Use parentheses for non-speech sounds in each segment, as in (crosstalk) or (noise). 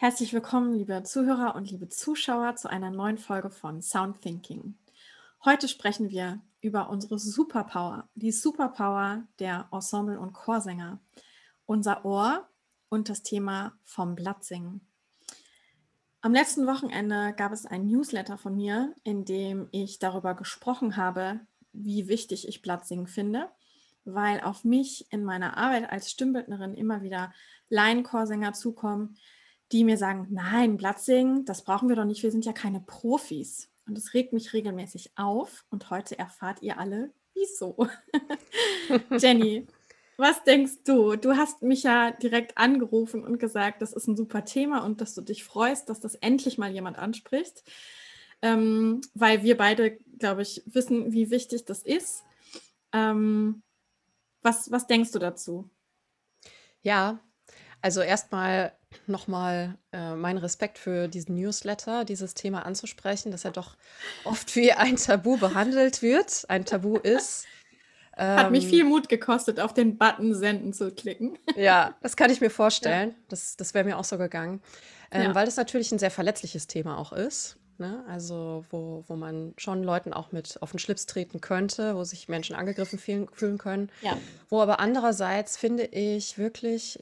Herzlich willkommen, liebe Zuhörer und liebe Zuschauer, zu einer neuen Folge von Sound Thinking. Heute sprechen wir über unsere Superpower, die Superpower der Ensemble- und Chorsänger, unser Ohr und das Thema vom Blattsingen. Am letzten Wochenende gab es ein Newsletter von mir, in dem ich darüber gesprochen habe, wie wichtig ich Blattsingen finde, weil auf mich in meiner Arbeit als Stimmbildnerin immer wieder Laienchorsänger zukommen, die mir sagen, nein, Blattsingen, das brauchen wir doch nicht, wir sind ja keine Profis. Und das regt mich regelmäßig auf und heute erfahrt ihr alle, wieso. (laughs) Jenny, was denkst du? Du hast mich ja direkt angerufen und gesagt, das ist ein super Thema und dass du dich freust, dass das endlich mal jemand anspricht, ähm, weil wir beide, glaube ich, wissen, wie wichtig das ist. Ähm, was, was denkst du dazu? Ja, also erstmal nochmal äh, mein Respekt für diesen Newsletter, dieses Thema anzusprechen, dass er doch oft wie ein Tabu behandelt wird, ein Tabu ist. Hat ähm, mich viel Mut gekostet, auf den Button senden zu klicken. Ja, das kann ich mir (laughs) vorstellen. Ja. Das, das wäre mir auch so gegangen. Ähm, ja. Weil das natürlich ein sehr verletzliches Thema auch ist. Ne? Also, wo, wo man schon Leuten auch mit auf den Schlips treten könnte, wo sich Menschen angegriffen fühlen, fühlen können. Ja. Wo aber andererseits finde ich wirklich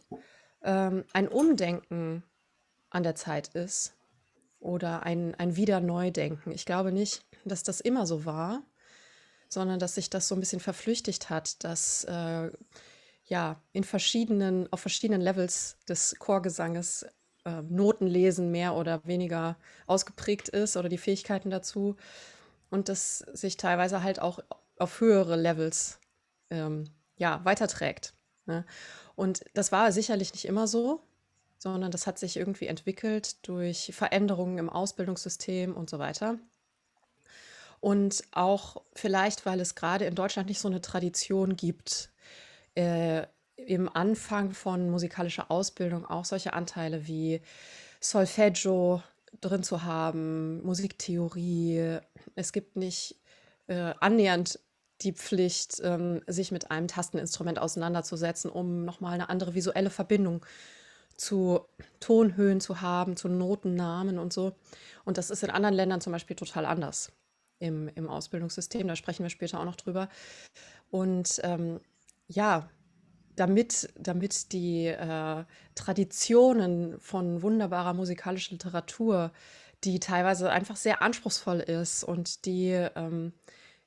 ähm, ein Umdenken an der Zeit ist oder ein, ein Wiederneudenken. Ich glaube nicht, dass das immer so war, sondern dass sich das so ein bisschen verflüchtigt hat, dass äh, ja in verschiedenen, auf verschiedenen Levels des Chorgesanges äh, Notenlesen mehr oder weniger ausgeprägt ist oder die Fähigkeiten dazu und das sich teilweise halt auch auf höhere Levels ähm, ja, weiterträgt. Ne? Und das war sicherlich nicht immer so, sondern das hat sich irgendwie entwickelt durch Veränderungen im Ausbildungssystem und so weiter. Und auch vielleicht, weil es gerade in Deutschland nicht so eine Tradition gibt, äh, im Anfang von musikalischer Ausbildung auch solche Anteile wie Solfeggio drin zu haben, Musiktheorie. Es gibt nicht äh, annähernd die Pflicht, ähm, sich mit einem Tasteninstrument auseinanderzusetzen, um nochmal eine andere visuelle Verbindung zu Tonhöhen zu haben, zu Notennamen und so. Und das ist in anderen Ländern zum Beispiel total anders im, im Ausbildungssystem. Da sprechen wir später auch noch drüber. Und ähm, ja, damit, damit die äh, Traditionen von wunderbarer musikalischer Literatur, die teilweise einfach sehr anspruchsvoll ist und die ähm,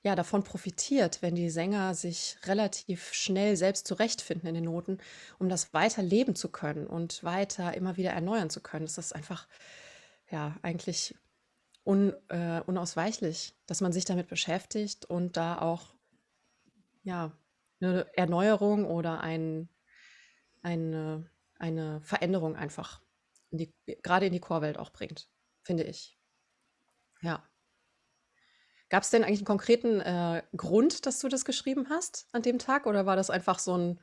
ja, davon profitiert, wenn die Sänger sich relativ schnell selbst zurechtfinden in den Noten, um das weiter leben zu können und weiter immer wieder erneuern zu können. Das ist einfach, ja, eigentlich un, äh, unausweichlich, dass man sich damit beschäftigt und da auch, ja, eine Erneuerung oder ein, eine, eine Veränderung einfach in die, gerade in die Chorwelt auch bringt, finde ich. Ja. Gab es denn eigentlich einen konkreten äh, Grund, dass du das geschrieben hast an dem Tag oder war das einfach so ein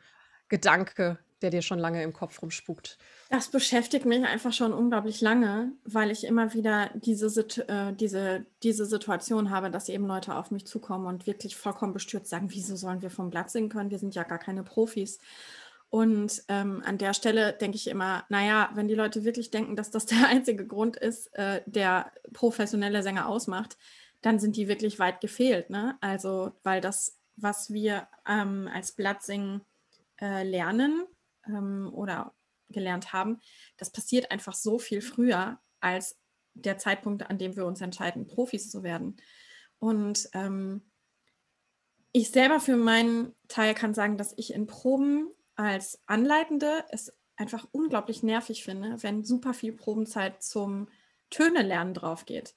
Gedanke, der dir schon lange im Kopf rumspukt? Das beschäftigt mich einfach schon unglaublich lange, weil ich immer wieder diese, äh, diese, diese Situation habe, dass eben Leute auf mich zukommen und wirklich vollkommen bestürzt sagen, wieso sollen wir vom Blatt singen können? Wir sind ja gar keine Profis. Und ähm, an der Stelle denke ich immer, naja, wenn die Leute wirklich denken, dass das der (laughs) einzige Grund ist, äh, der professionelle Sänger ausmacht, dann sind die wirklich weit gefehlt. Ne? Also, weil das, was wir ähm, als Blattsingen äh, lernen ähm, oder gelernt haben, das passiert einfach so viel früher als der Zeitpunkt, an dem wir uns entscheiden, Profis zu werden. Und ähm, ich selber für meinen Teil kann sagen, dass ich in Proben als Anleitende es einfach unglaublich nervig finde, wenn super viel Probenzeit zum Töne lernen drauf geht.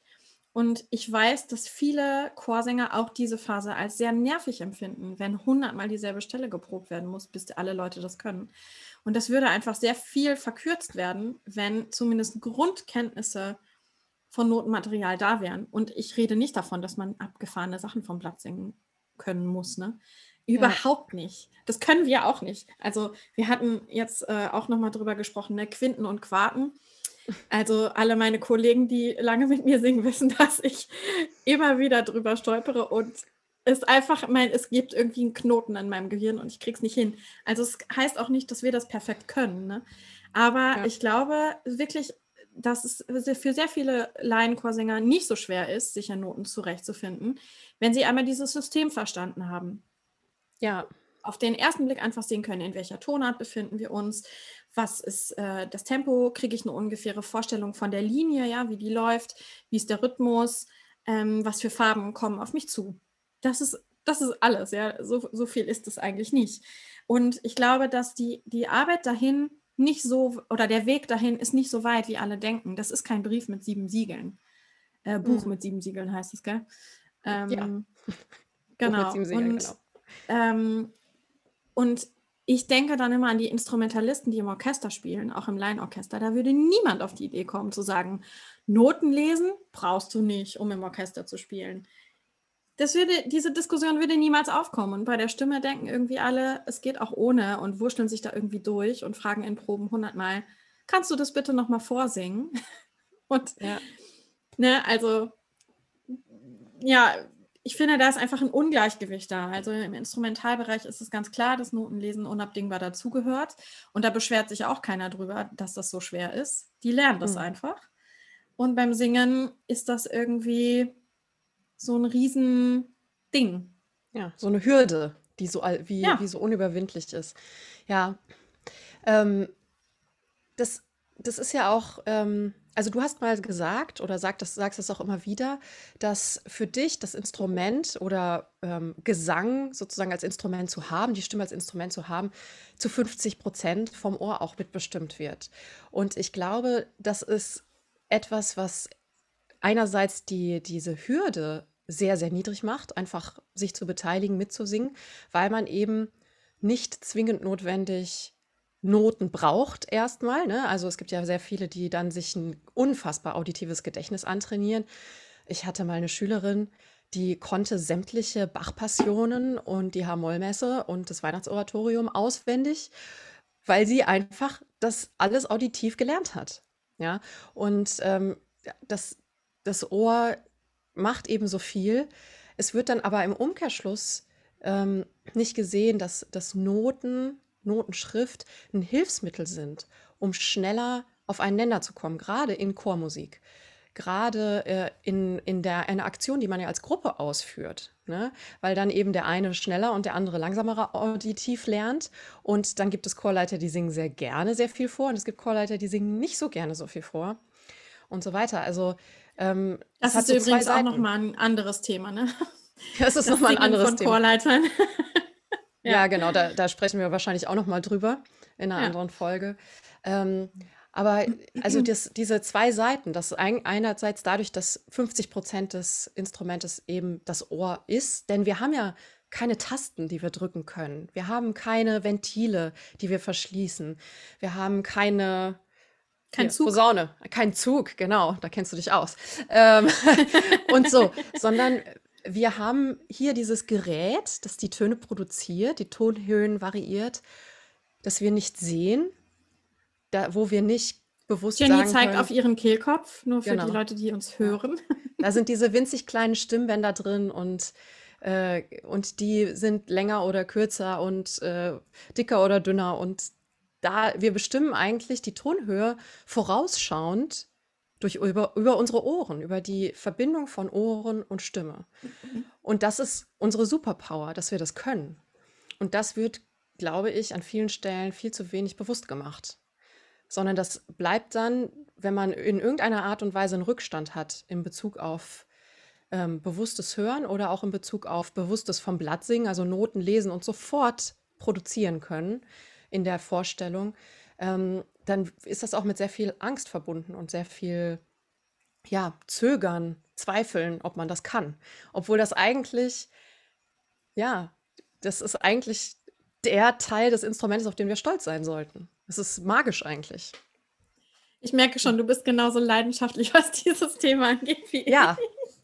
Und ich weiß, dass viele Chorsänger auch diese Phase als sehr nervig empfinden, wenn hundertmal dieselbe Stelle geprobt werden muss, bis alle Leute das können. Und das würde einfach sehr viel verkürzt werden, wenn zumindest Grundkenntnisse von Notenmaterial da wären. Und ich rede nicht davon, dass man abgefahrene Sachen vom Blatt singen können muss. Ne? Überhaupt ja. nicht. Das können wir auch nicht. Also wir hatten jetzt äh, auch nochmal drüber gesprochen, ne? Quinten und Quarten. Also alle meine Kollegen, die lange mit mir singen, (laughs) wissen, dass ich immer wieder drüber stolpere und es einfach, mein, es gibt irgendwie einen Knoten in meinem Gehirn und ich krieg's nicht hin. Also es heißt auch nicht, dass wir das perfekt können. Ne? Aber ja. ich glaube wirklich, dass es für sehr viele Laienchorsänger nicht so schwer ist, sich an Noten zurechtzufinden, wenn sie einmal dieses System verstanden haben. Ja. Auf den ersten Blick einfach sehen können, in welcher Tonart befinden wir uns, was ist äh, das Tempo, kriege ich eine ungefähre Vorstellung von der Linie, ja, wie die läuft, wie ist der Rhythmus, ähm, was für Farben kommen auf mich zu. Das ist, das ist alles, ja, so, so viel ist es eigentlich nicht. Und ich glaube, dass die, die Arbeit dahin nicht so, oder der Weg dahin ist nicht so weit, wie alle denken. Das ist kein Brief mit sieben Siegeln. Äh, Buch mhm. mit sieben Siegeln heißt es, gell? Ähm, (laughs) ja. Genau. Siegeln, und, genau. Ähm, und ich denke dann immer an die Instrumentalisten, die im Orchester spielen, auch im Laienorchester. Da würde niemand auf die Idee kommen zu sagen, Noten lesen brauchst du nicht, um im Orchester zu spielen. Das würde, diese Diskussion würde niemals aufkommen. Und bei der Stimme denken irgendwie alle, es geht auch ohne und wurschteln sich da irgendwie durch und fragen in Proben hundertmal, kannst du das bitte nochmal vorsingen? (laughs) Und ja. ne, also ja, ich finde, da ist einfach ein Ungleichgewicht da. Also im Instrumentalbereich ist es ganz klar, dass Notenlesen unabdingbar dazugehört. Und da beschwert sich auch keiner drüber, dass das so schwer ist. Die lernen das mhm. einfach. Und beim Singen ist das irgendwie so ein Riesending. Ja, so eine Hürde, die so, wie, ja. wie so unüberwindlich ist. Ja. Ähm, das, das ist ja auch. Ähm also du hast mal gesagt oder sag das, sagst es auch immer wieder, dass für dich das Instrument oder ähm, Gesang sozusagen als Instrument zu haben, die Stimme als Instrument zu haben, zu 50 Prozent vom Ohr auch mitbestimmt wird. Und ich glaube, das ist etwas, was einerseits die, diese Hürde sehr, sehr niedrig macht, einfach sich zu beteiligen, mitzusingen, weil man eben nicht zwingend notwendig Noten braucht erstmal. Ne? Also es gibt ja sehr viele, die dann sich ein unfassbar auditives Gedächtnis antrainieren. Ich hatte mal eine Schülerin, die konnte sämtliche Bach-Passionen und die H-Moll-Messe und das Weihnachtsoratorium auswendig, weil sie einfach das alles auditiv gelernt hat. Ja, und ähm, das, das Ohr macht eben so viel. Es wird dann aber im Umkehrschluss ähm, nicht gesehen, dass, dass Noten Notenschrift ein Hilfsmittel sind, um schneller auf einen Nenner zu kommen, gerade in Chormusik. Gerade äh, in, in der, einer Aktion, die man ja als Gruppe ausführt, ne? weil dann eben der eine schneller und der andere langsamer auditiv lernt. Und dann gibt es Chorleiter, die singen sehr gerne sehr viel vor und es gibt Chorleiter, die singen nicht so gerne so viel vor und so weiter. Also ähm, das ist so übrigens auch nochmal ein anderes Thema, ne? Das ist nochmal ein anderes von Thema. Chorleitern. Ja, ja genau, da, da, sprechen wir wahrscheinlich auch noch mal drüber in einer ja. anderen Folge. Ähm, aber also das, diese zwei Seiten, das ein, einerseits dadurch, dass 50 Prozent des Instrumentes eben das Ohr ist, denn wir haben ja keine Tasten, die wir drücken können. Wir haben keine Ventile, die wir verschließen. Wir haben keine kein hier, Zug. Posaune, kein Zug, genau, da kennst du dich aus. Ähm, (laughs) und so, sondern wir haben hier dieses Gerät, das die Töne produziert, die Tonhöhen variiert, das wir nicht sehen, da, wo wir nicht bewusst Jenny sagen zeigt können, auf ihren Kehlkopf, nur für Genau. die Leute, die uns hören. Da sind diese winzig kleinen Stimmbänder drin und, äh, und die sind länger oder kürzer und äh, dicker oder dünner. Und da wir bestimmen eigentlich die Tonhöhe vorausschauend durch, über, über unsere Ohren, über die Verbindung von Ohren und Stimme. Und das ist unsere Superpower, dass wir das können. Und das wird, glaube ich, an vielen Stellen viel zu wenig bewusst gemacht sondern das bleibt dann, wenn man in irgendeiner Art und Weise einen Rückstand hat in Bezug auf ähm, bewusstes Hören oder auch in Bezug auf bewusstes vom Blatt singen, also Noten lesen und sofort produzieren können in der Vorstellung, ähm, dann ist das auch mit sehr viel Angst verbunden und sehr viel ja, Zögern, Zweifeln, ob man das kann. Obwohl das eigentlich, ja, das ist eigentlich der Teil des Instruments, auf den wir stolz sein sollten. Es ist magisch eigentlich. Ich merke schon, du bist genauso leidenschaftlich, (laughs) was dieses Thema angeht wie ich. Ja,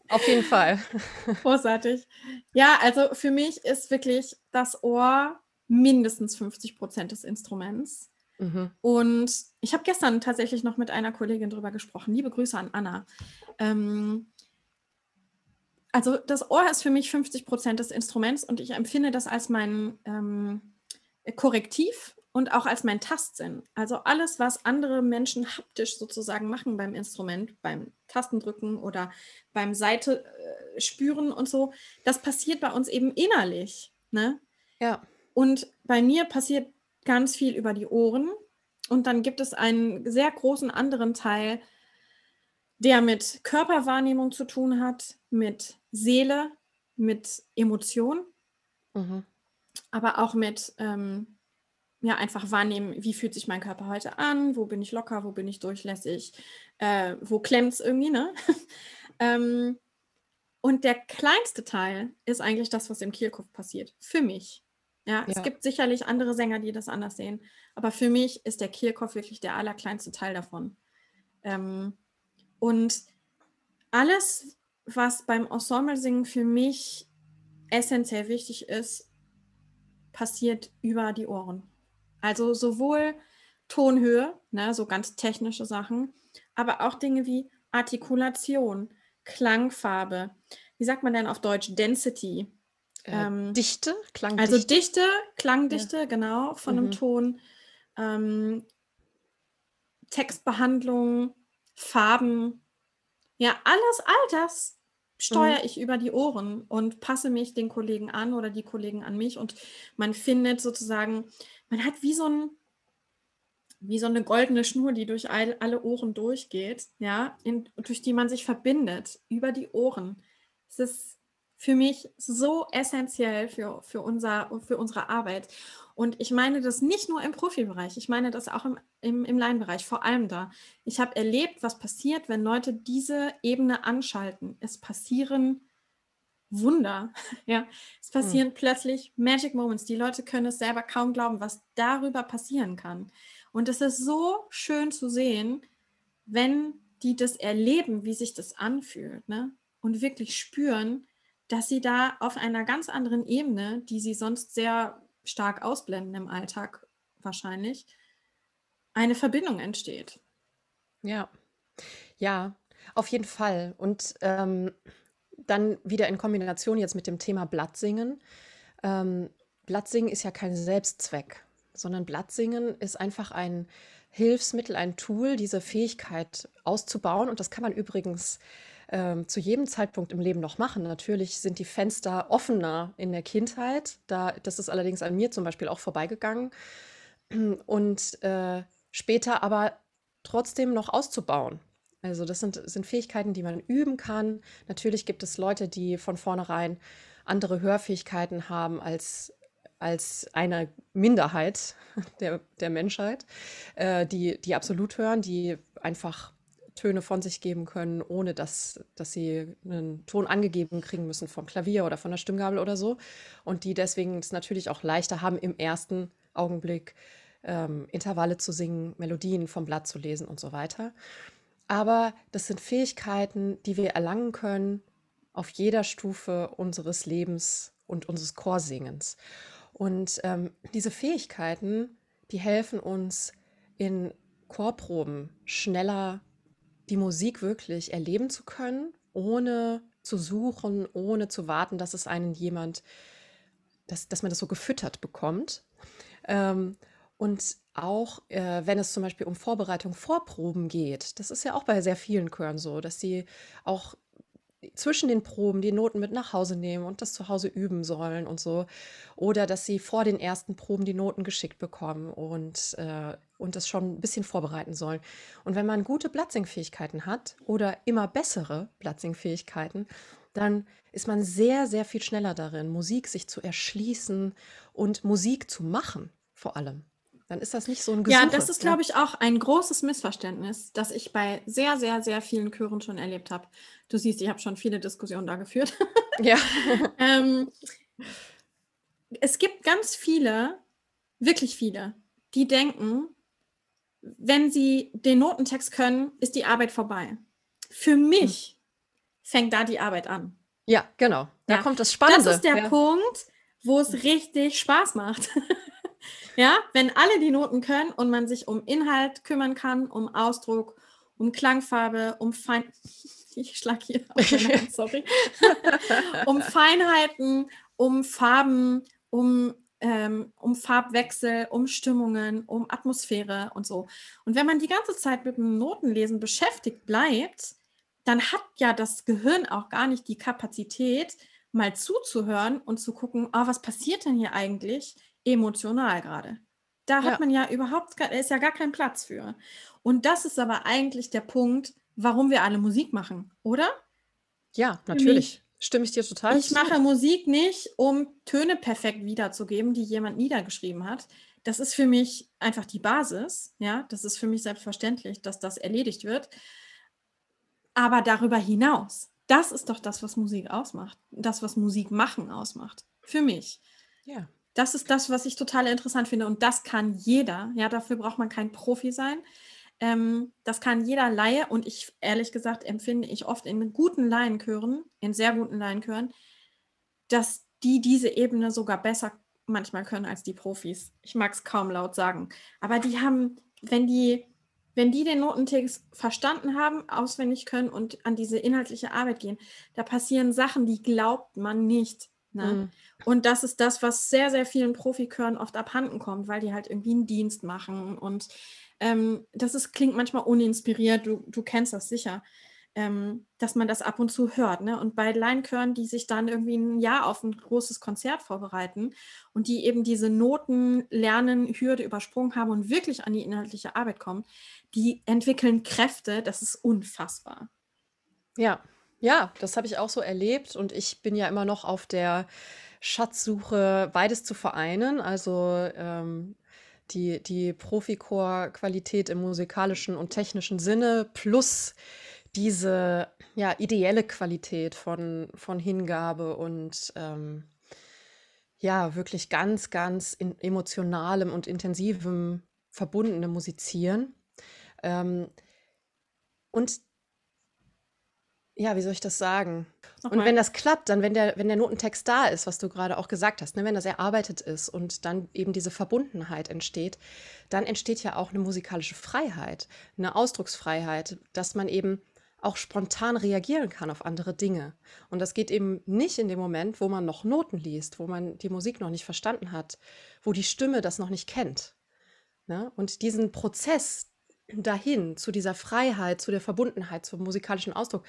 auf jeden Fall. (laughs) Großartig. Ja, also für mich ist wirklich das Ohr mindestens 50 Prozent des Instruments. Mhm. Und ich habe gestern tatsächlich noch mit einer Kollegin drüber gesprochen. Liebe Grüße an Anna. Ähm, also das Ohr ist für mich 50 Prozent des Instruments und ich empfinde das als mein ähm, Korrektiv und auch als mein Tastsinn. Also alles, was andere Menschen haptisch sozusagen machen beim Instrument, beim Tastendrücken oder beim Seite äh, spüren und so, das passiert bei uns eben innerlich. Ne? Ja. Und bei mir passiert ganz viel über die Ohren. Und dann gibt es einen sehr großen anderen Teil, der mit Körperwahrnehmung zu tun hat, mit Seele, mit Emotion, Mhm. aber auch mit ähm, ja einfach wahrnehmen, wie fühlt sich mein Körper heute an, wo bin ich locker, wo bin ich durchlässig, äh, wo klemmt es irgendwie, ne? (laughs) ähm, und der kleinste Teil ist eigentlich das, was im Kehlkopf passiert. Für mich. Ja, es Ja. gibt sicherlich andere Sänger, die das anders sehen, aber für mich ist der Kehlkopf wirklich der allerkleinste Teil davon. Ähm, und alles, was beim Ensemble-Singen für mich essentiell wichtig ist, passiert über die Ohren. Also sowohl Tonhöhe, ne, so ganz technische Sachen, aber auch Dinge wie Artikulation, Klangfarbe. Wie sagt man denn auf Deutsch? Density. Äh, Ähm, Dichte, Klangdichte. Also Dichte, Klangdichte, genau, von einem Mhm. Ton. Ähm, Textbehandlung, Farben. Ja, alles, all das steuere ich über die Ohren und passe mich den Kollegen an oder die Kollegen an mich. Und man findet sozusagen, man hat wie so ein, wie so eine goldene Schnur, die durch all, alle Ohren durchgeht, ja, in, durch die man sich verbindet, über die Ohren. Es ist für mich so essentiell für, für, unser, für unsere Arbeit. Und ich meine das nicht nur im Profibereich, ich meine das auch im, im, im Laienbereich, vor allem da. Ich habe erlebt, was passiert, wenn Leute diese Ebene anschalten. Es passieren Wunder. (laughs) Ja, es passieren plötzlich Magic Moments. Die Leute können es selber kaum glauben, was darüber passieren kann. Und es ist so schön zu sehen, wenn die das erleben, wie sich das anfühlt, ne? Und wirklich spüren, dass sie da auf einer ganz anderen Ebene, die sie sonst sehr stark ausblenden im Alltag wahrscheinlich, eine Verbindung entsteht. Ja, ja, auf jeden Fall. Und ähm, dann wieder in Kombination jetzt mit dem Thema Blattsingen. Ähm, Blattsingen ist ja kein Selbstzweck, sondern Blattsingen ist einfach ein Hilfsmittel, ein Tool, diese Fähigkeit auszubauen. Und das kann man übrigens ähm, zu jedem Zeitpunkt im Leben noch machen. Natürlich sind die Fenster offener in der Kindheit. Da, das ist allerdings an mir zum Beispiel auch vorbeigegangen. Und äh, später aber trotzdem noch auszubauen. Also das sind, sind Fähigkeiten, die man üben kann. Natürlich gibt es Leute, die von vornherein andere Hörfähigkeiten haben als, als eine Minderheit (laughs) der, der Menschheit, äh, die, die absolut hören, die einfach Töne von sich geben können, ohne dass, dass sie einen Ton angegeben kriegen müssen vom Klavier oder von der Stimmgabel oder so. Und die deswegen es natürlich auch leichter haben, im ersten Augenblick ähm, Intervalle zu singen, Melodien vom Blatt zu lesen und so weiter. Aber das sind Fähigkeiten, die wir erlangen können auf jeder Stufe unseres Lebens und unseres Chorsingens. Und ähm, diese Fähigkeiten, die helfen uns in Chorproben schneller die Musik wirklich erleben zu können, ohne zu suchen, ohne zu warten, dass es einen jemand, dass, dass man das so gefüttert bekommt. Ähm, und auch äh, wenn es zum Beispiel um Vorbereitung, Vorproben geht, das ist ja auch bei sehr vielen Chören so, dass sie auch zwischen den Proben die Noten mit nach Hause nehmen und das zu Hause üben sollen und so. Oder dass sie vor den ersten Proben die Noten geschickt bekommen und, äh, und das schon ein bisschen vorbereiten sollen. Und wenn man gute Blatzing-Fähigkeiten hat oder immer bessere Blatzing-Fähigkeiten, dann ist man sehr, sehr viel schneller darin, Musik sich zu erschließen und Musik zu machen, vor allem. Dann ist das nicht so ein Gesuche. Ja, das ist, glaube ich, auch ein großes Missverständnis, das ich bei sehr, sehr, sehr vielen Chören schon erlebt habe. Du siehst, ich habe schon viele Diskussionen da geführt. (laughs) Ja. ähm, es gibt ganz viele, wirklich viele, die denken, wenn sie den Notentext können, ist die Arbeit vorbei. Für hm. mich hm. fängt da die Arbeit an. Ja, genau. Da ja. kommt das Spannende. Das ist der ja. Punkt, wo es richtig Spaß macht. (laughs) (laughs) ja, wenn alle die Noten können und man sich um Inhalt kümmern kann, um Ausdruck, um Klangfarbe, um Fein (laughs) ich schlag hier auf Hand, (laughs) sorry, um Feinheiten, um Farben, um ähm, um Farbwechsel, um Stimmungen, um Atmosphäre und so. Und wenn man die ganze Zeit mit dem Notenlesen beschäftigt bleibt, dann hat ja das Gehirn auch gar nicht die Kapazität, mal zuzuhören und zu gucken, oh, was passiert denn hier eigentlich emotional gerade? Da hat ja. man ja überhaupt, da ist ja gar kein Platz für. Und das ist aber eigentlich der Punkt, warum wir alle Musik machen, oder? Ja, natürlich. Stimme ich dir total Ich zu. mache Musik nicht, um Töne perfekt wiederzugeben, die jemand niedergeschrieben hat. Das ist für mich einfach die Basis. Ja, das ist für mich selbstverständlich, dass das erledigt wird. Aber darüber hinaus, das ist doch das, was Musik ausmacht. Das, was Musik machen ausmacht. Für mich. Ja. Das ist das, was ich total interessant finde. Und das kann jeder. Ja, dafür braucht man kein Profi sein. Ähm, das kann jeder Laie und ich, ehrlich gesagt, empfinde ich oft in guten Laienchören, in sehr guten Laienchören, dass die diese Ebene sogar besser manchmal können als die Profis. Ich mag es kaum laut sagen. Aber die haben, wenn die, wenn die den Notentext verstanden haben, auswendig können und an diese inhaltliche Arbeit gehen, da passieren Sachen, die glaubt man nicht. Ne? Mhm. Und das ist das, was sehr, sehr vielen Profikören oft abhanden kommt, weil die halt irgendwie einen Dienst machen. Und ähm, das ist, klingt manchmal uninspiriert, du, du kennst das sicher, ähm, dass man das ab und zu hört. Ne? Und bei Laienchören, die sich dann irgendwie ein Jahr auf ein großes Konzert vorbereiten und die eben diese Noten lernen, Hürde übersprungen haben und wirklich an die inhaltliche Arbeit kommen, die entwickeln Kräfte, das ist unfassbar. Ja, ja, das habe ich auch so erlebt und ich bin ja immer noch auf der Schatzsuche, beides zu vereinen. Also ähm, die, die Profichor-Qualität im musikalischen und technischen Sinne plus diese ja, ideelle Qualität von, von Hingabe und ähm, ja, wirklich ganz, ganz emotionalem und intensivem verbundenem Musizieren. Ähm, und ja, wie soll ich das sagen? Und wenn das klappt, dann, wenn der, wenn der Notentext da ist, was du gerade auch gesagt hast, ne, wenn das erarbeitet ist und dann eben diese Verbundenheit entsteht, dann entsteht ja auch eine musikalische Freiheit, eine Ausdrucksfreiheit, dass man eben auch spontan reagieren kann auf andere Dinge. Und das geht eben nicht in dem Moment, wo man noch Noten liest, wo man die Musik noch nicht verstanden hat, wo die Stimme das noch nicht kennt. Ne? Und diesen Prozess dahin, zu dieser Freiheit, zu der Verbundenheit, zum musikalischen Ausdruck,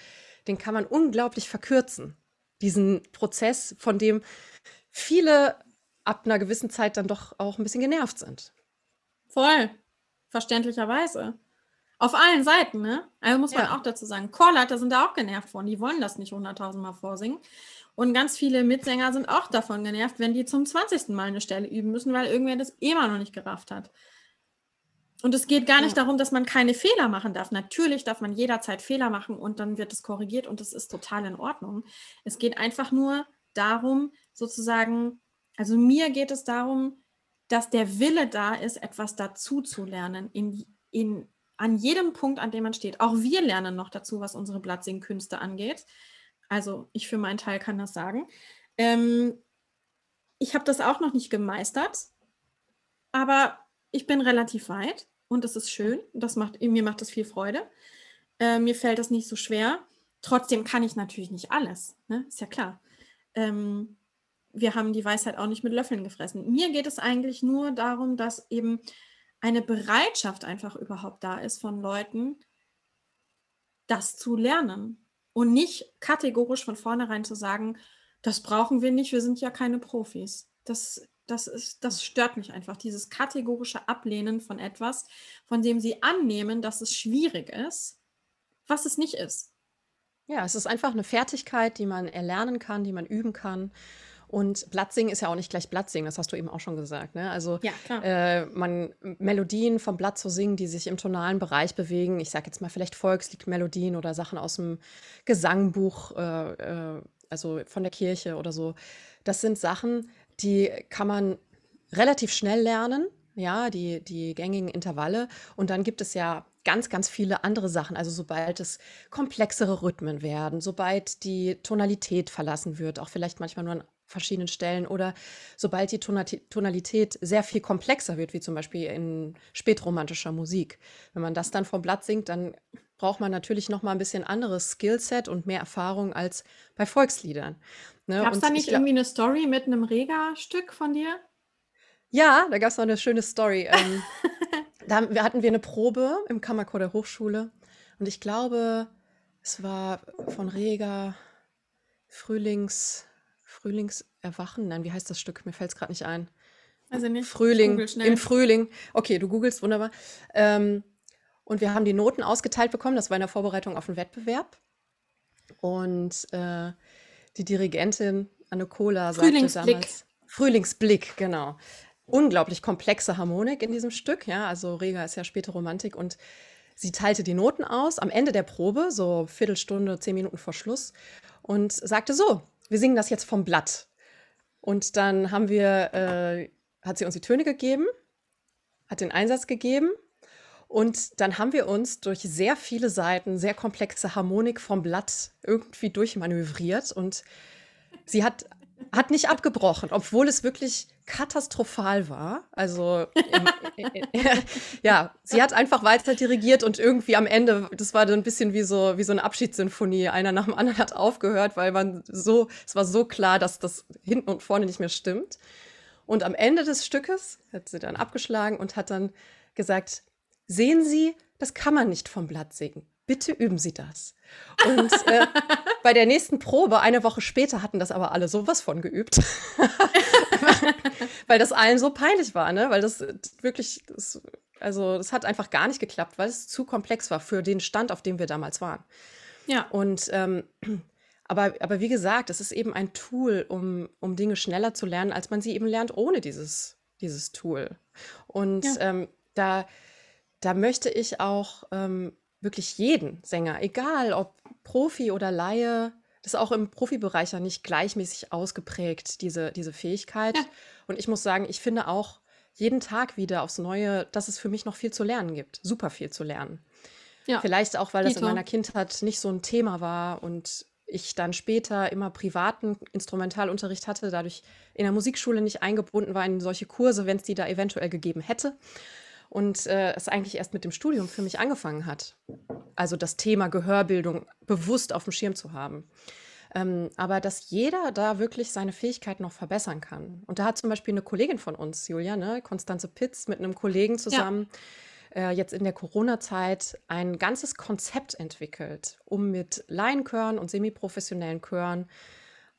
den kann man unglaublich verkürzen. Diesen Prozess, von dem viele ab einer gewissen Zeit dann doch auch ein bisschen genervt sind. Voll. Verständlicherweise. Auf allen Seiten, ne? Also muss man ja. auch dazu sagen. Chorleiter sind da auch genervt von. Die wollen das nicht hunderttausendmal vorsingen. Und ganz viele Mitsänger sind auch davon genervt, wenn die zum 20. Mal eine Stelle üben müssen, weil irgendwer das immer noch nicht gerafft hat. Und es geht gar nicht ja. darum, dass man keine Fehler machen darf. Natürlich darf man jederzeit Fehler machen und dann wird es korrigiert und das ist total in Ordnung. Es geht einfach nur darum, sozusagen, also mir geht es darum, dass der Wille da ist, etwas dazu zu lernen, in, in, an jedem Punkt, an dem man steht. Auch wir lernen noch dazu, was unsere Blattsingkünste angeht. Also ich für meinen Teil kann das sagen. Ähm, ich habe das auch noch nicht gemeistert, aber ich bin relativ weit und das ist schön. Das macht, mir macht das viel Freude. Äh, mir fällt das nicht so schwer. Trotzdem kann ich natürlich nicht alles. Ne? Ist ja klar. Ähm, wir haben die Weisheit auch nicht mit Löffeln gefressen. Mir geht es eigentlich nur darum, dass eben eine Bereitschaft einfach überhaupt da ist von Leuten, das zu lernen und nicht kategorisch von vornherein zu sagen, das brauchen wir nicht, wir sind ja keine Profis. Das, das, ist, das stört mich einfach, dieses kategorische Ablehnen von etwas, von dem sie annehmen, dass es schwierig ist, was es nicht ist. Ja, es ist einfach eine Fertigkeit, die man erlernen kann, die man üben kann. Und Blattsingen ist ja auch nicht gleich Blattsingen, das hast du eben auch schon gesagt. Ne? Also ja, äh, man Melodien vom Blatt zu singen, die sich im tonalen Bereich bewegen. Ich sage jetzt mal vielleicht Volksliedmelodien oder Sachen aus dem Gesangbuch, äh, äh, also von der Kirche oder so. Das sind Sachen, die kann man relativ schnell lernen. Ja, die, die gängigen Intervalle. Und dann gibt es ja ganz, ganz viele andere Sachen. Also sobald es komplexere Rhythmen werden, sobald die Tonalität verlassen wird, auch vielleicht manchmal nur an verschiedenen Stellen oder sobald die Tonalität sehr viel komplexer wird, wie zum Beispiel in spätromantischer Musik. Wenn man das dann vom Blatt singt, dann braucht man natürlich noch mal ein bisschen anderes Skillset und mehr Erfahrung als bei Volksliedern. Ne? Gab es da nicht irgendwie eine Story mit einem Rega-Stück von dir? Ja, da gab es noch eine schöne Story. Ähm, (laughs) da hatten wir eine Probe im Kammerchor der Hochschule und ich glaube, es war von Rega Frühlings, Frühlingserwachen. Nein, wie heißt das Stück? Mir fällt es gerade nicht ein. Also nicht. Frühling, im Frühling. Okay, du googelst, wunderbar. Ähm, und wir haben die Noten ausgeteilt bekommen. Das war in der Vorbereitung auf den Wettbewerb. Und äh, die Dirigentin Anne Kohler sagte damals. Frühlingsblick, genau unglaublich komplexe Harmonik in diesem Stück. Ja, also Rega ist ja späte Romantik und sie teilte die Noten aus am Ende der Probe, so Viertelstunde, zehn Minuten vor Schluss und sagte so, wir singen das jetzt vom Blatt. Und dann haben wir, äh, hat sie uns die Töne gegeben, hat den Einsatz gegeben und dann haben wir uns durch sehr viele Seiten, sehr komplexe Harmonik vom Blatt irgendwie durchmanövriert und sie hat hat nicht abgebrochen, obwohl es wirklich katastrophal war. Also (laughs) ja, sie hat einfach weiter dirigiert und irgendwie am Ende, das war dann ein bisschen wie so wie so eine Abschiedssinfonie. Einer nach dem anderen hat aufgehört, weil man so, es war so klar, dass das hinten und vorne nicht mehr stimmt. Und am Ende des Stückes hat sie dann abgeschlagen und hat dann gesagt: Sehen Sie, das kann man nicht vom Blatt singen bitte üben Sie das. Und äh, (laughs) bei der nächsten Probe, eine Woche später, hatten das aber alle sowas von geübt. (laughs) weil das allen so peinlich war, ne? Weil das wirklich, das, also das hat einfach gar nicht geklappt, weil es zu komplex war für den Stand, auf dem wir damals waren. Ja. Und ähm, aber, aber wie gesagt, es ist eben ein Tool, um, um Dinge schneller zu lernen, als man sie eben lernt ohne dieses, dieses Tool. Und ja. ähm, da, da möchte ich auch ähm, wirklich jeden Sänger, egal ob Profi oder Laie, das ist auch im Profibereich ja nicht gleichmäßig ausgeprägt, diese, diese Fähigkeit. Ja. Und ich muss sagen, ich finde auch jeden Tag wieder aufs Neue, dass es für mich noch viel zu lernen gibt. Super viel zu lernen. Ja. Vielleicht auch, weil das in meiner Kindheit nicht so ein Thema war und ich dann später immer privaten Instrumentalunterricht hatte, dadurch in der Musikschule nicht eingebunden war in solche Kurse, wenn es die da eventuell gegeben hätte und äh, es eigentlich erst mit dem Studium für mich angefangen hat. Also das Thema Gehörbildung bewusst auf dem Schirm zu haben. Ähm, aber dass jeder da wirklich seine Fähigkeiten noch verbessern kann. Und da hat zum Beispiel eine Kollegin von uns, Julia, ne, Konstanze Pitz, mit einem Kollegen zusammen ja. äh, jetzt in der Corona-Zeit ein ganzes Konzept entwickelt, um mit Laienchören und semiprofessionellen Chören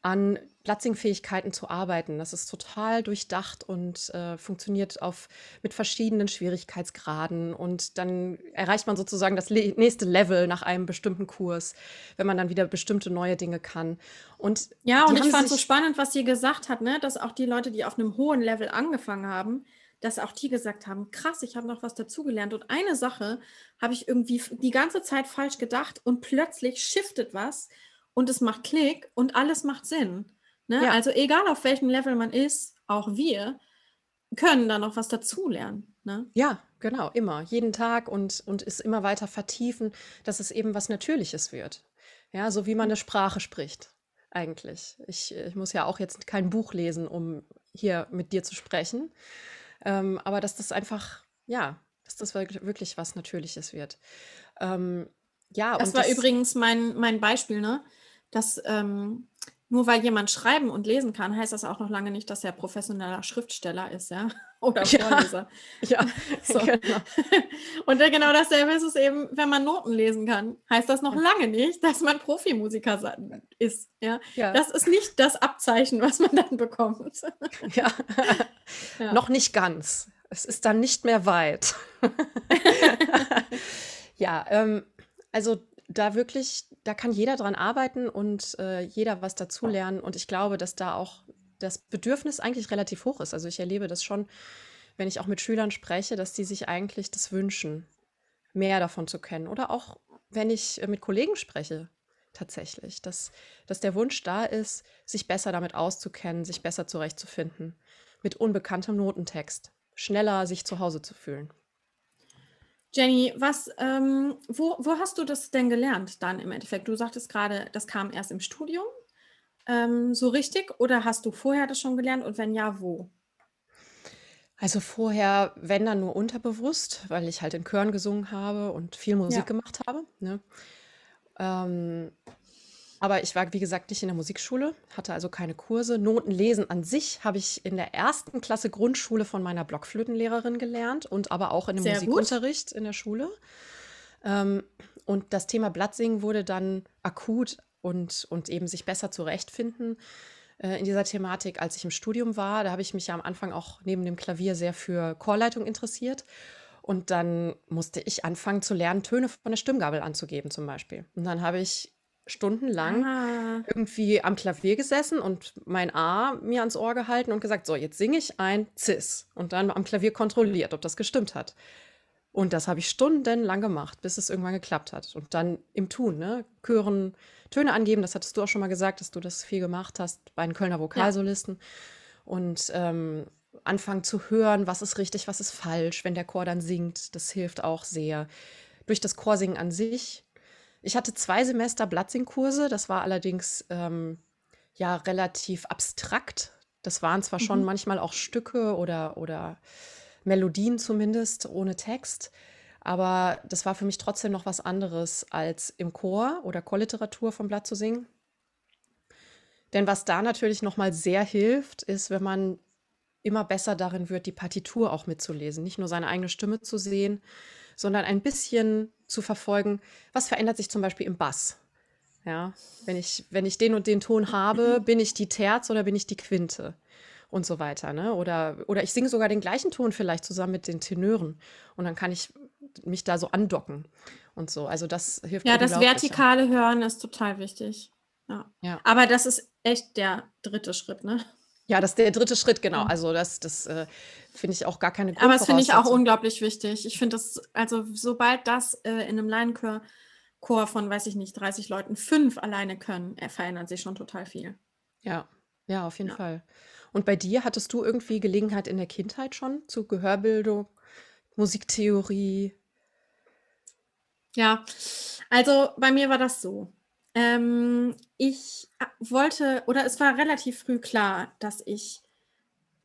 an Platzing-Fähigkeiten zu arbeiten. Das ist total durchdacht und äh, funktioniert auf, mit verschiedenen Schwierigkeitsgraden. Und dann erreicht man sozusagen das le nächste Level nach einem bestimmten Kurs, wenn man dann wieder bestimmte neue Dinge kann. Und ja, und ich fand so spannend, was sie gesagt hat, ne? dass auch die Leute, die auf einem hohen Level angefangen haben, dass auch die gesagt haben, krass, ich habe noch was dazugelernt. Und eine Sache habe ich irgendwie die ganze Zeit falsch gedacht und plötzlich shiftet was und es macht Klick und alles macht Sinn. Ne? Ja. Also egal auf welchem Level man ist, auch wir können da noch was dazulernen. Ne? Ja, genau, immer, jeden Tag und, und es immer weiter vertiefen, dass es eben was Natürliches wird. Ja, so wie man eine Sprache spricht, eigentlich. Ich, ich muss ja auch jetzt kein Buch lesen, um hier mit dir zu sprechen. Ähm, aber dass das einfach, ja, dass das wirklich was Natürliches wird. Ähm, ja, das war das, übrigens mein, mein Beispiel, ne? Dass ähm, nur weil jemand schreiben und lesen kann, heißt das auch noch lange nicht, dass er professioneller Schriftsteller ist, ja. (laughs) Oder Vorleser. Ja, ja (laughs) so. genau. (laughs) Und genau dasselbe ist es eben, wenn man Noten lesen kann, heißt das noch lange nicht, dass man Profimusiker ist. Ja? ja. Das ist nicht das Abzeichen, was man dann bekommt. Ja. ja. Noch nicht ganz. Es ist dann nicht mehr weit. ja, ähm, also da wirklich, da kann jeder dran arbeiten und äh, jeder was dazulernen. Und ich glaube, dass da auch das Bedürfnis eigentlich relativ hoch ist. Also ich erlebe das schon, wenn ich auch mit Schülern spreche, dass die sich eigentlich das wünschen, mehr davon zu kennen. Oder auch, wenn ich äh, mit Kollegen spreche, tatsächlich, dass, dass der Wunsch da ist, sich besser damit auszukennen, sich besser zurechtzufinden, mit unbekanntem Notentext, schneller sich zu Hause zu fühlen. Jenny, was, ähm, wo, wo hast du das denn gelernt dann im Endeffekt? Du sagtest gerade, das kam erst im Studium ähm, so richtig oder hast du vorher das schon gelernt und wenn ja, wo? Also vorher, wenn dann nur unterbewusst, weil ich halt in Chören gesungen habe und viel Musik Ja. gemacht habe. Ne? Ähm, aber ich war, wie gesagt, nicht in der Musikschule, hatte also keine Kurse. Notenlesen an sich habe ich in der ersten Klasse Grundschule von meiner Blockflötenlehrerin gelernt und aber auch in dem Sehr gut. Musikunterricht in der Schule. Ähm, und das Thema Blattsingen wurde dann akut und, und eben sich besser zurechtfinden äh, in dieser Thematik, als ich im Studium war. Da habe ich mich ja am Anfang auch neben dem Klavier sehr für Chorleitung interessiert. Und dann musste ich anfangen zu lernen, Töne von der Stimmgabel anzugeben zum Beispiel. Und dann habe ich stundenlang ah. irgendwie am Klavier gesessen und mein A mir ans Ohr gehalten und gesagt, so, jetzt singe ich ein Cis. Und dann am Klavier kontrolliert, ob das gestimmt hat. Und das habe ich stundenlang gemacht, bis es irgendwann geklappt hat. Und dann im Tun, ne? Chören, Töne angeben, das hattest du auch schon mal gesagt, dass du das viel gemacht hast bei den Kölner Vokalsolisten. Ja. Und ähm, anfangen zu hören, was ist richtig, was ist falsch, wenn der Chor dann singt. Das hilft auch sehr. Durch das Chorsingen an sich ich hatte zwei Semester Blattsingkurse, das war allerdings ähm, ja relativ abstrakt. Das waren zwar schon mhm. manchmal auch Stücke oder, oder Melodien zumindest ohne Text, aber das war für mich trotzdem noch was anderes als im Chor oder Chorliteratur vom Blatt zu singen. Denn was da natürlich noch mal sehr hilft, ist, wenn man immer besser darin wird, die Partitur auch mitzulesen, nicht nur seine eigene Stimme zu sehen, sondern ein bisschen zu verfolgen, was verändert sich zum Beispiel im Bass. Ja, wenn ich, wenn ich den und den Ton habe, (laughs) bin ich die Terz oder bin ich die Quinte und so weiter. Ne? Oder, oder ich singe sogar den gleichen Ton vielleicht zusammen mit den Tenören und dann kann ich mich da so andocken und so. Also das hilft Ja, das vertikale Hören ist total wichtig. Ja. ja. Aber das ist echt der dritte Schritt, ne? Ja, das ist der dritte Schritt, genau. Also das, das äh, finde ich auch gar keine Aber das finde ich auch unglaublich wichtig. Ich finde das, also sobald das äh, in einem Laienchor Chor von, weiß ich nicht, 30 Leuten fünf alleine können, äh, verändert sich schon total viel. Ja, ja, auf jeden ja. Fall. Und bei dir hattest du irgendwie Gelegenheit in der Kindheit schon zu Gehörbildung, Musiktheorie? Ja, also bei mir war das so. Ähm, ich äh, wollte, oder es war relativ früh klar, dass ich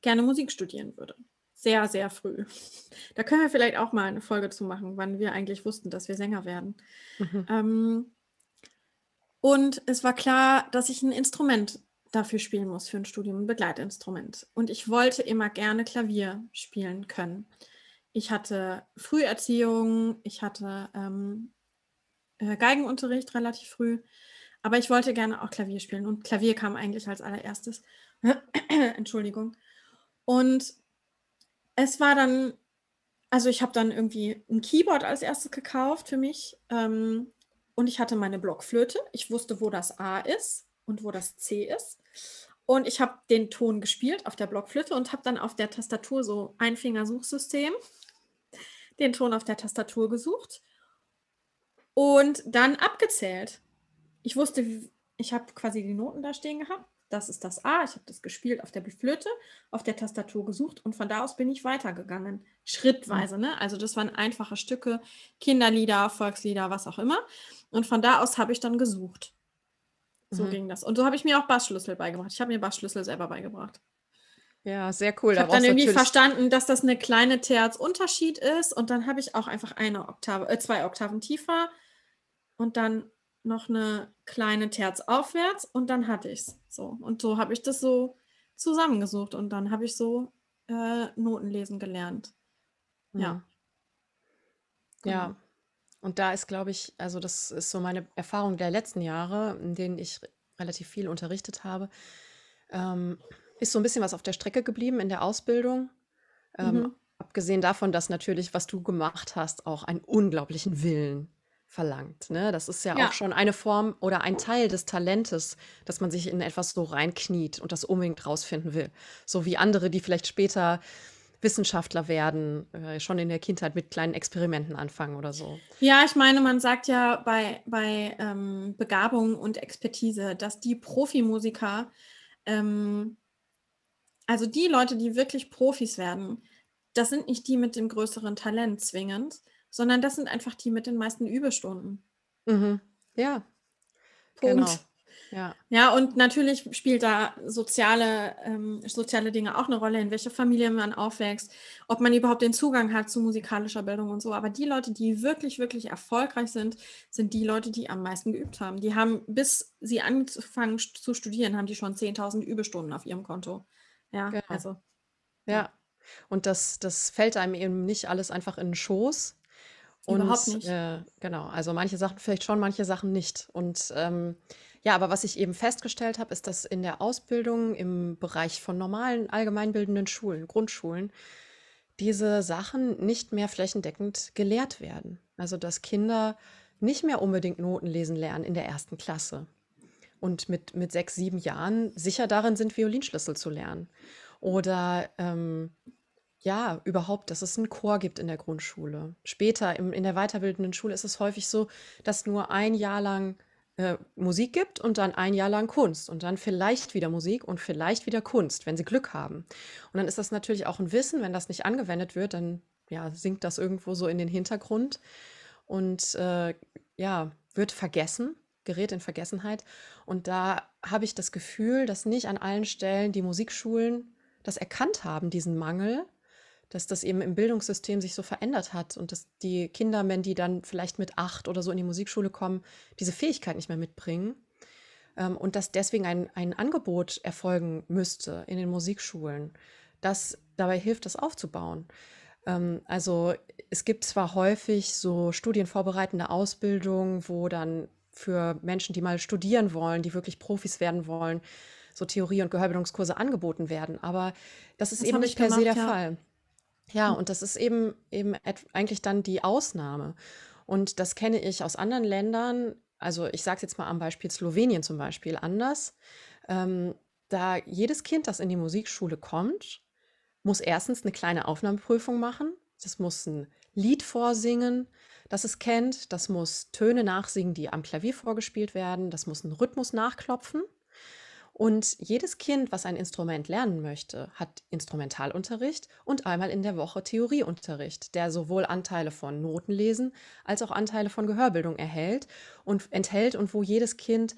gerne Musik studieren würde. Sehr, sehr früh. (laughs) Da können wir vielleicht auch mal eine Folge zu machen, wann wir eigentlich wussten, dass wir Sänger werden. Mhm. Ähm, und es war klar, dass ich ein Instrument dafür spielen muss, für ein Studium, ein Begleitinstrument. Und ich wollte immer gerne Klavier spielen können. Ich hatte Früherziehung, ich hatte ähm, äh, Geigenunterricht relativ früh. Aber ich wollte gerne auch Klavier spielen und Klavier kam eigentlich als allererstes. (clears throat) Entschuldigung. Und es war dann, also ich habe dann irgendwie ein Keyboard als erstes gekauft für mich ähm, und ich hatte meine Blockflöte. Ich wusste, wo das A ist und wo das C ist. Und ich habe den Ton gespielt auf der Blockflöte und habe dann auf der Tastatur so Einfingersuchsystem den Ton auf der Tastatur gesucht und dann abgezählt. Ich wusste, ich habe quasi die Noten da stehen gehabt. Das ist das A. Ich habe das gespielt auf der Flöte, auf der Tastatur gesucht und von da aus bin ich weitergegangen. Schrittweise, ne? Also das waren einfache Stücke, Kinderlieder, Volkslieder, was auch immer. Und von da aus habe ich dann gesucht. So mhm. ging das. Und so habe ich mir auch Bassschlüssel beigebracht. Ich habe mir Bassschlüssel selber beigebracht. Ja, sehr cool. Ich habe dann irgendwie verstanden, dass das eine kleine Terz-Unterschied ist und dann habe ich auch einfach eine Oktave, äh, zwei Oktaven tiefer und dann noch eine kleine Terz aufwärts und dann hatte ich es. So. Und so habe ich das so zusammengesucht und dann habe ich so äh, Noten lesen gelernt. Ja. Mhm. Genau. Ja. Und da ist, glaube ich, also das ist so meine Erfahrung der letzten Jahre, in denen ich relativ viel unterrichtet habe, ähm, ist so ein bisschen was auf der Strecke geblieben in der Ausbildung. Ähm, mhm. Abgesehen davon, dass natürlich, was du gemacht hast, auch einen unglaublichen Willen verlangt. Ne? Das ist ja, ja, auch schon eine Form oder ein Teil des Talentes, dass man sich in etwas so reinkniet und das unbedingt rausfinden will. So wie andere, die vielleicht später Wissenschaftler werden, äh, schon in der Kindheit mit kleinen Experimenten anfangen oder so. Ja, ich meine, man sagt ja bei, bei ähm, Begabung und Expertise, dass die Profimusiker, ähm, also die Leute, die wirklich Profis werden, das sind nicht die mit dem größeren Talent zwingend, sondern das sind einfach die mit den meisten Überstunden. Mhm. Ja. Punkt. Genau. Ja. ja, und natürlich spielt da soziale, ähm, soziale Dinge auch eine Rolle, in welcher Familie man aufwächst, ob man überhaupt den Zugang hat zu musikalischer Bildung und so. Aber die Leute, die wirklich, wirklich erfolgreich sind, sind die Leute, die am meisten geübt haben. Die haben, bis sie angefangen zu studieren, haben die schon 10.000 Überstunden auf ihrem Konto. Ja, genau. also. Ja. ja. Und das, das fällt einem eben nicht alles einfach in den Schoß. Und, Überhaupt nicht. Äh, genau, also manche Sachen vielleicht schon, manche Sachen nicht. Und ähm, ja, aber was ich eben festgestellt habe, ist, dass in der Ausbildung im Bereich von normalen allgemeinbildenden Schulen, Grundschulen, diese Sachen nicht mehr flächendeckend gelehrt werden. Also dass Kinder nicht mehr unbedingt Noten lesen lernen in der ersten Klasse und mit, mit sechs, sieben Jahren sicher darin sind, Violinschlüssel zu lernen. Oder ähm, ja, überhaupt, dass es einen Chor gibt in der Grundschule. Später im, in der weiterbildenden Schule ist es häufig so, dass nur ein Jahr lang äh, Musik gibt und dann ein Jahr lang Kunst und dann vielleicht wieder Musik und vielleicht wieder Kunst, wenn sie Glück haben. Und dann ist das natürlich auch ein Wissen, wenn das nicht angewendet wird, dann ja, sinkt das irgendwo so in den Hintergrund und äh, ja, wird vergessen, gerät in Vergessenheit. Und da habe ich das Gefühl, dass nicht an allen Stellen die Musikschulen das erkannt haben, diesen Mangel dass das eben im Bildungssystem sich so verändert hat und dass die Kinder, wenn die dann vielleicht mit acht oder so in die Musikschule kommen, diese Fähigkeit nicht mehr mitbringen. Ähm, und dass deswegen ein, ein Angebot erfolgen müsste in den Musikschulen, das dabei hilft, das aufzubauen. Ähm, also es gibt zwar häufig so studienvorbereitende Ausbildungen, wo dann für Menschen, die mal studieren wollen, die wirklich Profis werden wollen, so Theorie- und Gehörbildungskurse angeboten werden. Aber das ist das eben nicht per se der ja. Fall. Ja, hm. und das ist eben, eben eigentlich dann die Ausnahme. Und das kenne ich aus anderen Ländern, also ich sage es jetzt mal am Beispiel Slowenien zum Beispiel anders. Ähm, da jedes Kind, das in die Musikschule kommt, muss erstens eine kleine Aufnahmeprüfung machen. Das muss ein Lied vorsingen, das es kennt. Das muss Töne nachsingen, die am Klavier vorgespielt werden. Das muss einen Rhythmus nachklopfen. Und jedes Kind, was ein Instrument lernen möchte, hat Instrumentalunterricht und einmal in der Woche Theorieunterricht, der sowohl Anteile von Notenlesen als auch Anteile von Gehörbildung erhält und enthält und wo jedes Kind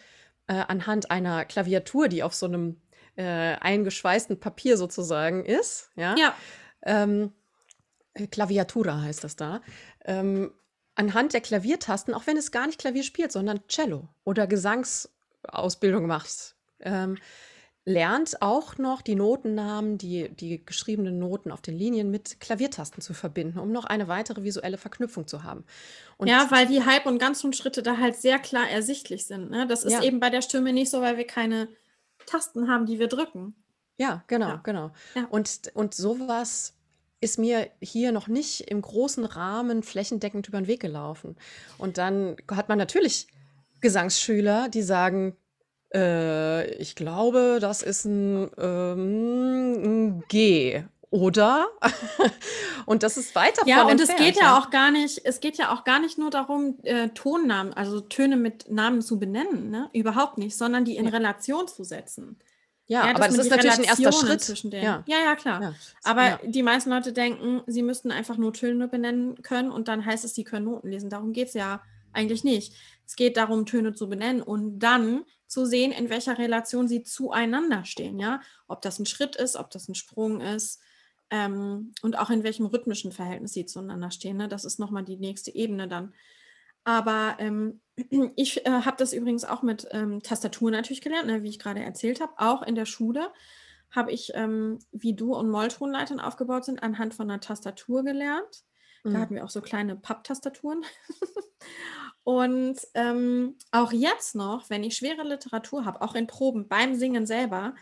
äh, anhand einer Klaviatur, die auf so einem äh, eingeschweißten Papier sozusagen ist, ja, ja. Ähm, Klaviatura heißt das da, ähm, anhand der Klaviertasten, auch wenn es gar nicht Klavier spielt, sondern Cello oder Gesangsausbildung macht, ähm, lernt auch noch die Notennamen, die, die geschriebenen Noten auf den Linien mit Klaviertasten zu verbinden, um noch eine weitere visuelle Verknüpfung zu haben. Und ja, weil die Halb- und Ganztonschritte da halt sehr klar ersichtlich sind. Ne? Das ist ja. eben bei der Stimme nicht so, weil wir keine Tasten haben, die wir drücken. Ja, genau, ja. genau. Ja. Und, und sowas ist mir hier noch nicht im großen Rahmen flächendeckend über den Weg gelaufen. Und dann hat man natürlich Gesangsschüler, die sagen, Äh, ich glaube, das ist ein, ähm, 'n G, oder? (laughs) Und das ist weit Ja, und es geht ja ja. auch gar nicht es geht ja auch gar nicht nur darum, äh, Tonnamen, also Töne mit Namen zu benennen, ne? Überhaupt nicht, sondern die in Ja. Relation zu setzen. Ja, Ja, aber das ist natürlich 'n erster Relationen Schritt. zwischen den Ja. ja, ja, klar. Ja. Aber die meisten Leute denken, sie müssten einfach nur Töne benennen können und dann heißt es, sie können Noten lesen. Darum geht's ja eigentlich nicht. Es geht darum, Töne zu benennen und dann zu sehen, in welcher Relation sie zueinander stehen, ja? Ob das 'n Schritt ist, ob das 'n Sprung ist, ähm, und auch in welchem rhythmischen Verhältnis sie zueinander stehen, ne? Das ist noch mal die nächste Ebene dann. Aber, ähm, (clears throat) ich, äh, habe das übrigens auch mit, ähm, Tastatur natürlich gelernt, ne, wie ich grade erzählt habe. Auch in der Schule habe ich, ähm, wie Dur und Molltonleitern aufgebaut sind, anhand von 'ner Tastatur gelernt. Da Mhm. hatten wir auch so kleine Papptastaturen. (laughs) Und, ähm, auch jetzt noch, wenn ich schwere Literatur habe, auch in Proben beim Singen selber,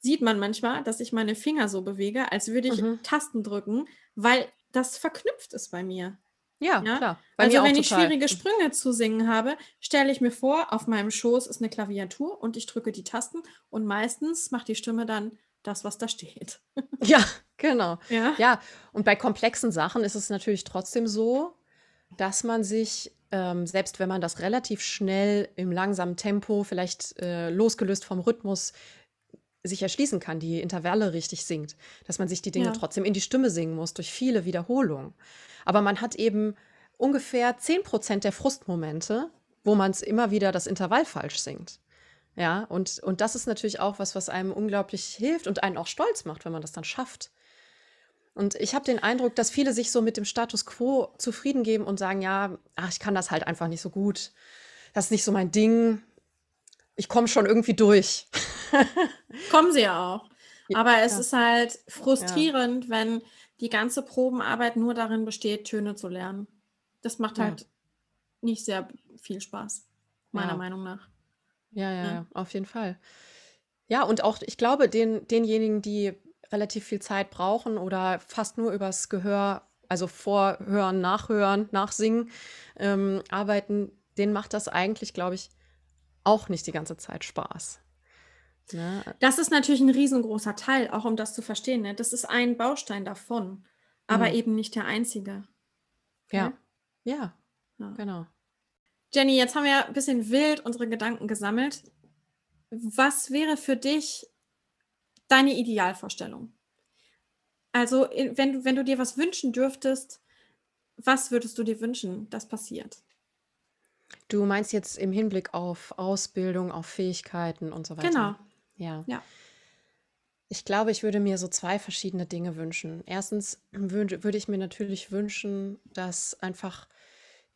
sieht man manchmal, dass ich meine Finger so bewege, als würde ich Mhm. Tasten drücken, weil das verknüpft ist bei mir. Ja, Ja? klar. Bei Also, wenn ich total. schwierige Mhm. Sprünge zu singen habe, stelle ich mir vor, auf meinem Schoß ist 'ne Klaviatur und ich drücke die Tasten und meistens macht die Stimme dann das, was da steht. Ja, (laughs) genau. Ja? Ja, und bei komplexen Sachen ist es natürlich trotzdem so, dass man sich, ähm, selbst wenn man das relativ schnell im langsamen Tempo, vielleicht, äh, losgelöst vom Rhythmus, sich erschließen kann, die Intervalle richtig singt, dass man sich die Dinge Ja. trotzdem in die Stimme singen muss durch viele Wiederholungen. Aber man hat eben ungefähr 10% der Frustmomente, wo man's immer wieder das Intervall falsch singt. Ja, und und das ist natürlich auch was, was einem unglaublich hilft und einen auch stolz macht, wenn man das dann schafft. Und ich habe den Eindruck, dass viele sich so mit dem Status quo zufrieden geben und sagen: „Ja, ach, ich kann das halt einfach nicht so gut. Das ist nicht so mein Ding. Ich komme schon irgendwie durch.“ (laughs) Kommen sie ja auch. Aber es ja. ist halt Ja. frustrierend, wenn die ganze Probenarbeit nur darin besteht, Töne zu lernen. Das macht Ja. halt nicht sehr viel Spaß, meiner Ja. Meinung nach. Ja, ja, ja, auf jeden Fall. Ja, und auch ich glaube, den denjenigen, die relativ viel Zeit brauchen oder fast nur übers Gehör, also Vorhören, Nachhören, Nachsingen, ähm, arbeiten, denen macht das eigentlich, glaube ich, auch nicht die ganze Zeit Spaß. Ne? Das ist natürlich 'n riesengroßer Teil, auch um das zu verstehen, ne? Das ist ein Baustein davon, aber Mhm. eben nicht der einzige. Ja. Okay? Ja, Ja. genau. Jenny, jetzt haben wir ja bisschen wild unsere Gedanken gesammelt. Was wäre für dich deine Idealvorstellung? Also, wenn du wenn du dir was wünschen dürftest, was würdest du dir wünschen, das passiert? Du meinst jetzt im Hinblick auf Ausbildung, auf Fähigkeiten und so weiter? Genau. Ja. Ja. Ich glaube, ich würde mir so 2 verschiedene Dinge wünschen. 1. würde würde ich mir natürlich wünschen, dass einfach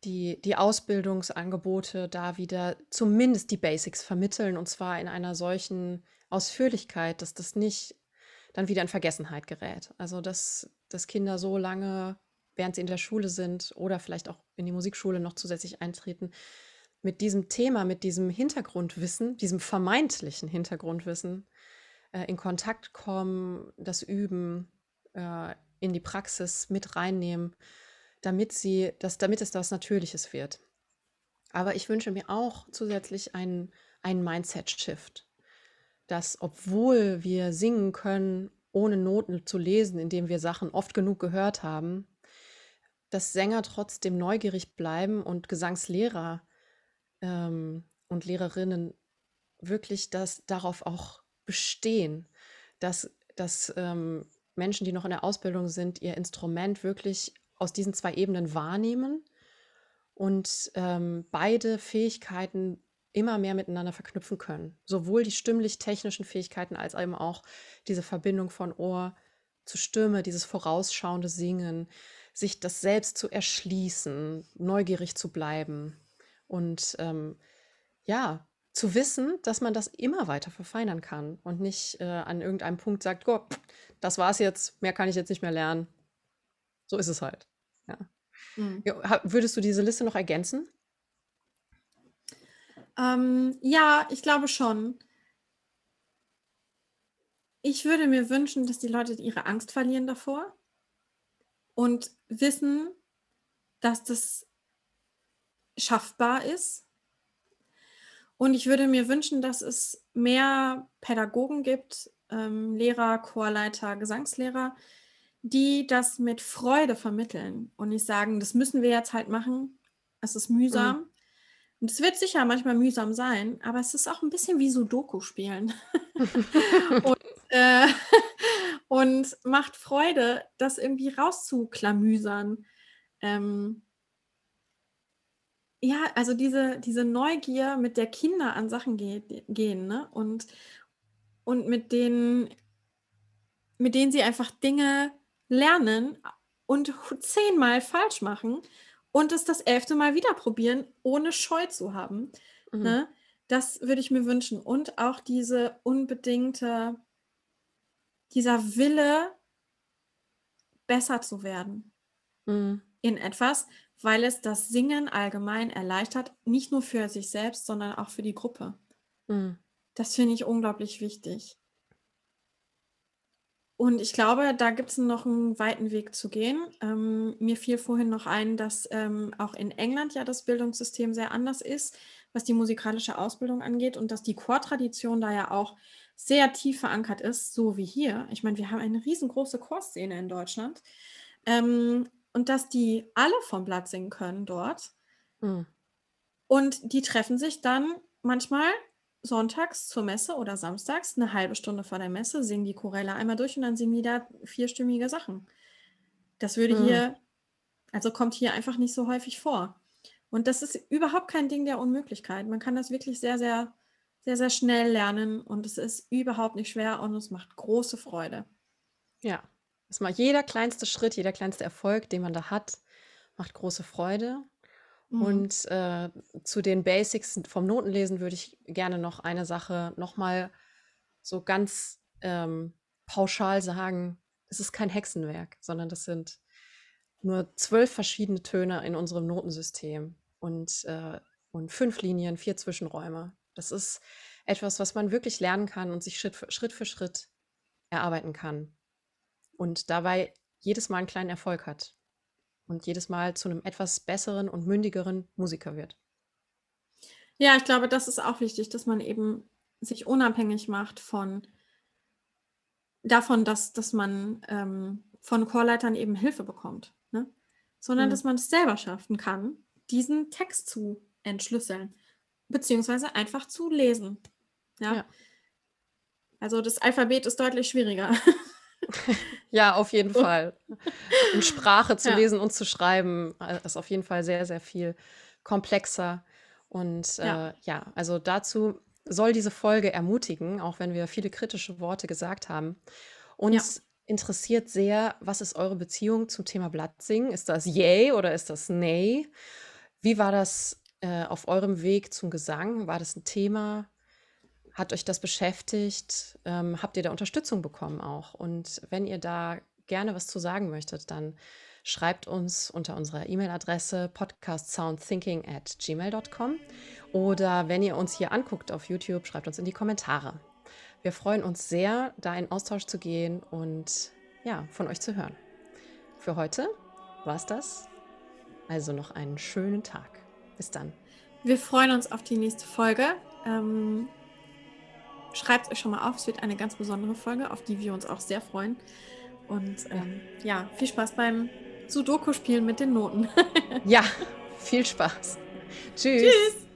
die die Ausbildungsangebote da wieder zumindest die Basics vermitteln und zwar in einer solchen Ausführlichkeit, dass das nicht dann wieder in Vergessenheit gerät. Also, dass dass Kinder so lange, während sie in der Schule sind oder vielleicht auch in die Musikschule noch zusätzlich eintreten, mit diesem Thema, mit diesem Hintergrundwissen, diesem vermeintlichen Hintergrundwissen, äh, in Kontakt kommen, das üben, äh, in die Praxis mit reinnehmen, damit sie dass damit es was Natürliches wird. Aber ich wünsche mir auch zusätzlich einen einen Mindset-Shift, dass, obwohl wir singen können, ohne Noten zu lesen, indem wir Sachen oft genug gehört haben, dass Sänger trotzdem neugierig bleiben und Gesangslehrer, ähm, und Lehrerinnen wirklich das darauf auch bestehen, dass dass, ähm, Menschen, die noch in der Ausbildung sind, ihr Instrument wirklich aus diesen 2 Ebenen wahrnehmen und, ähm, beide Fähigkeiten immer mehr miteinander verknüpfen können. Sowohl die stimmlich-technischen Fähigkeiten als eben auch diese Verbindung von Ohr zu Stimme, dieses vorausschauende Singen, sich das selbst zu erschließen, neugierig zu bleiben und, ähm, ja, zu wissen, dass man das immer weiter verfeinern kann und nicht, äh, an irgendeinem Punkt sagt: „Oh, das war's jetzt, mehr kann ich jetzt nicht mehr lernen.“ So ist es halt, ja. Mhm. Ja, würdest du diese Liste noch ergänzen? Ähm, ja, ich glaube schon. Ich würde mir wünschen, dass die Leute ihre Angst verlieren davor und wissen, dass das schaffbar ist. Und ich würde mir wünschen, dass es mehr Pädagogen gibt, ähm, Lehrer, Chorleiter, Gesangslehrer, die das mit Freude vermitteln und nicht sagen, das müssen wir jetzt halt machen, es ist mühsam. Mhm. Und es wird sicher manchmal mühsam sein, aber es ist auch ein bisschen wie Sudoku spielen. (laughs) und, äh, (laughs) und, macht Freude, das irgendwie rauszuklamüsern. Ähm, ja, also diese, diese Neugier, mit der Kinder an Sachen geht, gehen, ne? Und, und mit denen, mit denen sie einfach Dinge lernen und zehnmal falsch machen und es das elfte Mal wieder probieren, ohne Scheu zu haben. Mhm. Ne? Das würde ich mir wünschen. Und auch diese unbedingte, dieser Wille, besser zu werden mhm. in etwas, weil es das Singen allgemein erleichtert, nicht nur für sich selbst, sondern auch für die Gruppe. Mhm. Das finde ich unglaublich wichtig. Und ich glaube, da gibt es noch einen weiten Weg zu gehen. Ähm, mir fiel vorhin noch ein, dass ähm, auch in England ja das Bildungssystem sehr anders ist, was die musikalische Ausbildung angeht und dass die Chortradition da ja auch sehr tief verankert ist, so wie hier. Ich meine, wir haben eine riesengroße Chorszene in Deutschland. Ähm, und dass die alle vom Blatt singen können dort. Mhm. Und die treffen sich dann manchmal sonntags zur Messe oder samstags eine halbe Stunde vor der Messe, singen die Chorelle einmal durch und dann singen die da vierstimmige Sachen. Das würde mhm. hier, also kommt hier einfach nicht so häufig vor. Und das ist überhaupt kein Ding der Unmöglichkeit. Man kann das wirklich sehr, sehr, sehr, sehr schnell lernen und es ist überhaupt nicht schwer und es macht große Freude. Ja, es macht jeder kleinste Schritt, jeder kleinste Erfolg, den man da hat, macht große Freude. Mhm. Und äh, zu den Basics vom Notenlesen würde ich gerne noch eine Sache nochmal so ganz ähm, pauschal sagen. Es ist kein Hexenwerk, sondern das sind nur zwölf verschiedene Töne in unserem Notensystem und, äh, und fünf Linien, vier Zwischenräume. Das ist etwas, was man wirklich lernen kann und sich Schritt für Schritt, für Schritt erarbeiten kann. Und dabei jedes Mal einen kleinen Erfolg hat und jedes Mal zu einem etwas besseren und mündigeren Musiker wird. Ja, ich glaube, das ist auch wichtig, dass man eben sich unabhängig macht von davon, dass, dass man ähm, von Chorleitern eben Hilfe bekommt, ne? sondern mhm. dass man es selber schaffen kann, diesen Text zu entschlüsseln, beziehungsweise einfach zu lesen. Ja. ja. Also das Alphabet ist deutlich schwieriger. (laughs) (laughs) Ja, auf jeden Fall. Und Sprache zu ja. lesen und zu schreiben äh, ist auf jeden Fall sehr, sehr viel komplexer. Und äh, ja. ja, also dazu soll diese Folge ermutigen, auch wenn wir viele kritische Worte gesagt haben. Uns ja. interessiert sehr, was ist eure Beziehung zum Thema Blattsingen? Ist das Yay oder ist das Nay? Wie war das äh, auf eurem Weg zum Gesang? War das ein Thema? Hat euch das beschäftigt? Ähm, habt ihr da Unterstützung bekommen auch? Und wenn ihr da gerne was zu sagen möchtet, dann schreibt uns unter unserer E-Mail-Adresse podcastsoundthinking at gmail.com oder wenn ihr uns hier anguckt auf YouTube, schreibt uns in die Kommentare. Wir freuen uns sehr, da in Austausch zu gehen und ja, von euch zu hören. Für heute war es das. Also noch einen schönen Tag. Bis dann. Wir freuen uns auf die nächste Folge. Ähm, Schreibt es euch schon mal auf, es wird eine ganz besondere Folge, auf die wir uns auch sehr freuen. Und ähm, ja, viel Spaß beim Sudoku-Spielen mit den Noten. (laughs) ja, viel Spaß. Tschüss. Tschüss.